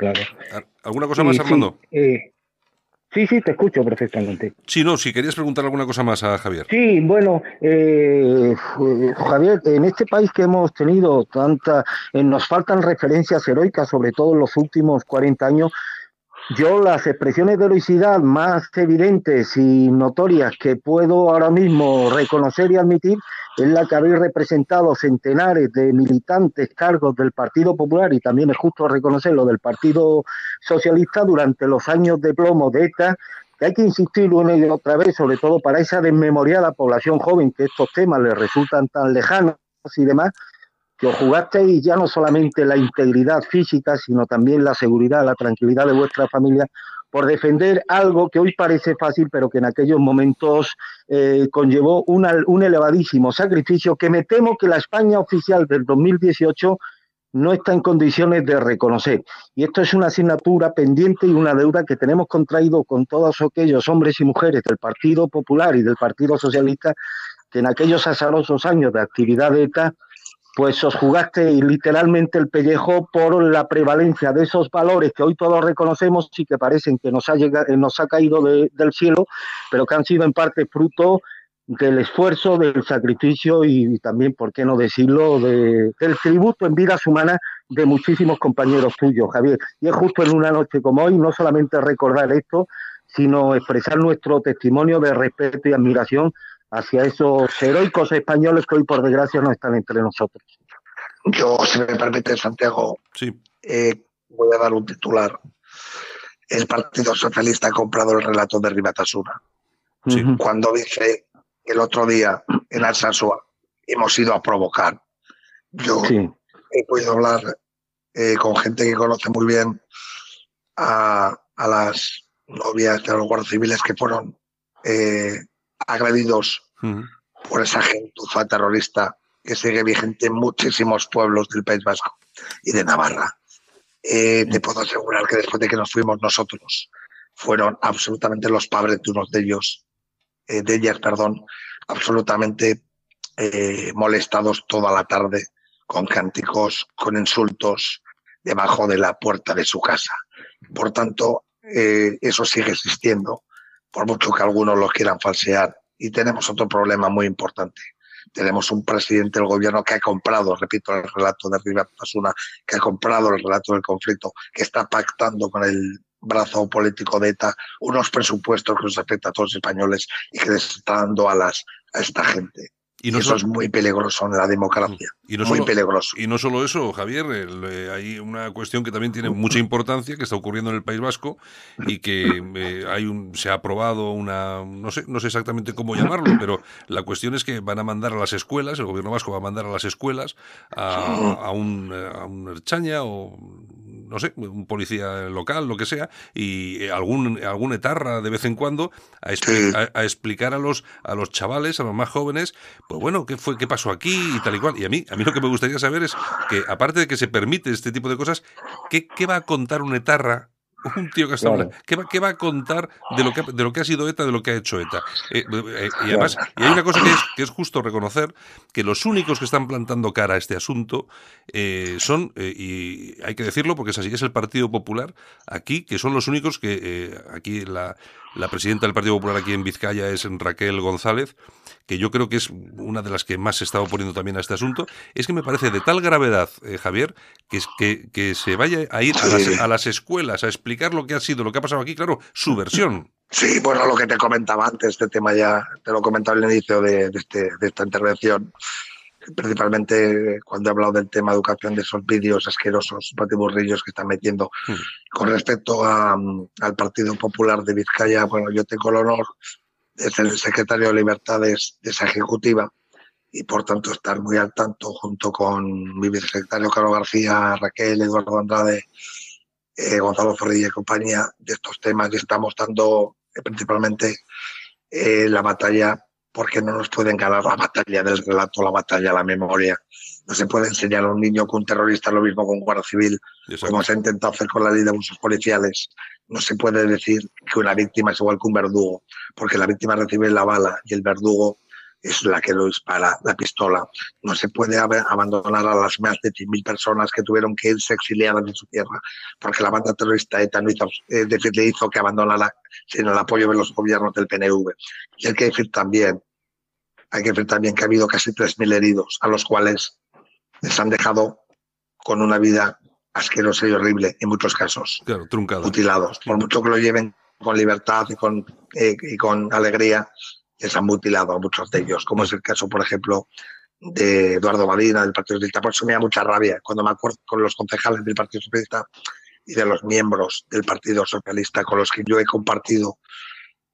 ¿alguna cosa más, Armando? Eh, Sí, sí, te escucho perfectamente. Sí, no, si querías preguntar alguna cosa más a Javier. Sí, bueno, eh, Javier, en este país que hemos tenido tanta, eh, nos faltan referencias heroicas, sobre todo en los últimos 40 años. Yo las expresiones de heroicidad más evidentes y notorias que puedo ahora mismo reconocer y admitir es la que habéis representado centenares de militantes cargos del Partido Popular y también es justo reconocerlo del Partido Socialista durante los años de plomo de ETA, que hay que insistir una y otra vez, sobre todo para esa desmemoriada población joven que estos temas les resultan tan lejanos y demás, os jugasteis ya no solamente la integridad física, sino también la seguridad, la tranquilidad de vuestra familia por defender algo que hoy parece fácil, pero que en aquellos momentos eh, conllevó un elevadísimo sacrificio que me temo que la España oficial del 2018 no está en condiciones de reconocer. Y esto es una asignatura pendiente y una deuda que tenemos contraído con todos aquellos hombres y mujeres del Partido Popular y del Partido Socialista que en aquellos azarosos años de actividad de ETA pues os jugaste literalmente el pellejo por la prevalencia de esos valores que hoy todos reconocemos y que parecen que nos ha, llegado, nos ha caído del cielo, pero que han sido en parte fruto del esfuerzo, del sacrificio y, también, por qué no decirlo, del tributo en vidas humanas de muchísimos compañeros tuyos, Javier. Y es justo en una noche como hoy no solamente recordar esto, sino expresar nuestro testimonio de respeto y admiración hacia esos heroicos españoles que hoy por desgracia no están entre nosotros. Yo, si me permite, Santiago, sí. Eh, voy a dar un titular. El Partido Socialista ha comprado el relato de Ribatasuna. Cuando dije el otro día en Alsasua hemos ido a provocar. Yo he podido hablar eh, con gente que conoce muy bien a, las novias de los guardias civiles que fueron eh, agredidos por esa gentuza terrorista que sigue vigente en muchísimos pueblos del País Vasco y de Navarra. Eh, te puedo asegurar que después de que nos fuimos nosotros, fueron absolutamente los padres de unos de ellos, de ellas, perdón, absolutamente molestados toda la tarde con cánticos, con insultos, debajo de la puerta de su casa. Por tanto, eh, eso sigue existiendo, por mucho que algunos lo quieran falsear. Y tenemos otro problema muy importante. Tenemos un presidente del gobierno que ha comprado, repito el relato de Rivera Pasuna, que ha comprado el relato del conflicto, que está pactando con el brazo político de ETA unos presupuestos que nos afecta a todos los españoles y que les está dando alas a esta gente. Y, eso es muy peligroso en la democracia. Y no muy peligroso. Y no solo eso, Javier, eh, hay una cuestión que también tiene mucha importancia que está ocurriendo en el País Vasco y que eh, hay un, se ha aprobado una, no sé, no sé exactamente cómo llamarlo, pero la cuestión es que van a mandar a las escuelas, el gobierno vasco va a mandar a las escuelas a, un, a un Erchaña o no sé, un policía local, lo que sea, y eh, algún, algún etarra de vez en cuando a, a, explicar a los, a los chavales, a los más jóvenes, pues bueno, ¿qué fue, qué pasó aquí y tal y cual? Y a mí, a mí lo que me gustaría saber es que, aparte de que se permite este tipo de cosas, ¿qué, qué va a contar un etarra un tío que está ¿qué, va, ¿qué, va, a contar de lo que, de lo que ha sido ETA, de lo que ha hecho ETA? Eh, eh, y además, y hay una cosa que es, que es justo reconocer, que los únicos que están plantando cara a este asunto eh, son, y hay que decirlo porque es así, es el Partido Popular aquí, que son los únicos que aquí la, la presidenta del Partido Popular aquí en Vizcaya es Raquel González, que yo creo que es una de las que más se está oponiendo también a este asunto, es que me parece de tal gravedad, eh, Javier, que, que, que, se vaya a ir a las, escuelas a explicar lo que ha sido, lo que ha pasado aquí, claro, su versión. Sí, bueno, lo que te comentaba antes, este tema ya te lo comentaba al inicio de, este, de esta intervención principalmente cuando he hablado del tema de educación de esos vídeos asquerosos, patiburrillos que están metiendo. Hmm. Con respecto al Partido Popular de Vizcaya, bueno, yo tengo el honor de ser el secretario de Libertades de esa ejecutiva y por tanto estar muy al tanto junto con mi vicesecretario Carlos García, Raquel, Eduardo Andrade, eh, Gonzalo Zorrilla y compañía de estos temas y estamos dando eh, principalmente eh, la batalla porque no nos pueden ganar la batalla del relato, la batalla de la memoria. No se puede enseñar a un niño que un terrorista es lo mismo que un guardia civil, como se ha intentado hacer con la ley de abusos policiales. No se puede decir que una víctima es igual que un verdugo, porque la víctima recibe la bala y el verdugo es la que lo dispara, la pistola. No se puede abandonar a las más de 100.000 personas que tuvieron que irse exiliadas de su tierra, porque la banda terrorista ETA no hizo, eh, le hizo que abandonara sin el apoyo de los gobiernos del PNV. Y hay que decir también, hay que decir también que ha habido casi 3.000 heridos, a los cuales les han dejado con una vida asquerosa y horrible, en muchos casos. Claro, mutilados. Por mucho que lo lleven con libertad y con, eh, y con alegría, les han mutilado a muchos de ellos, como es el caso, por ejemplo, de Eduardo Badina, del Partido Socialista. Por eso me da mucha rabia cuando me acuerdo con los concejales del Partido Socialista y de los miembros del Partido Socialista con los que yo he compartido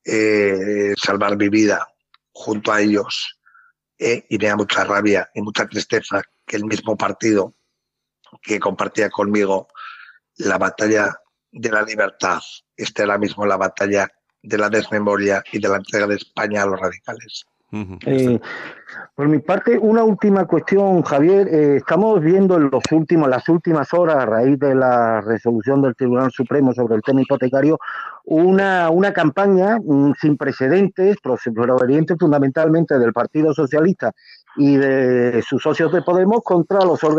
eh, salvar mi vida junto a ellos. Eh, y me da mucha rabia y mucha tristeza que el mismo partido que compartía conmigo la batalla de la libertad esté ahora mismo la batalla de la desmemoria y de la entrega de España a los radicales. Eh, por mi parte, una última cuestión, Javier. Eh, estamos viendo en los últimos, las últimas horas, a raíz de la resolución del Tribunal Supremo sobre el tema hipotecario, una, una campaña mm, sin precedentes, proveniente fundamentalmente del Partido Socialista y de sus socios de Podemos contra los órganos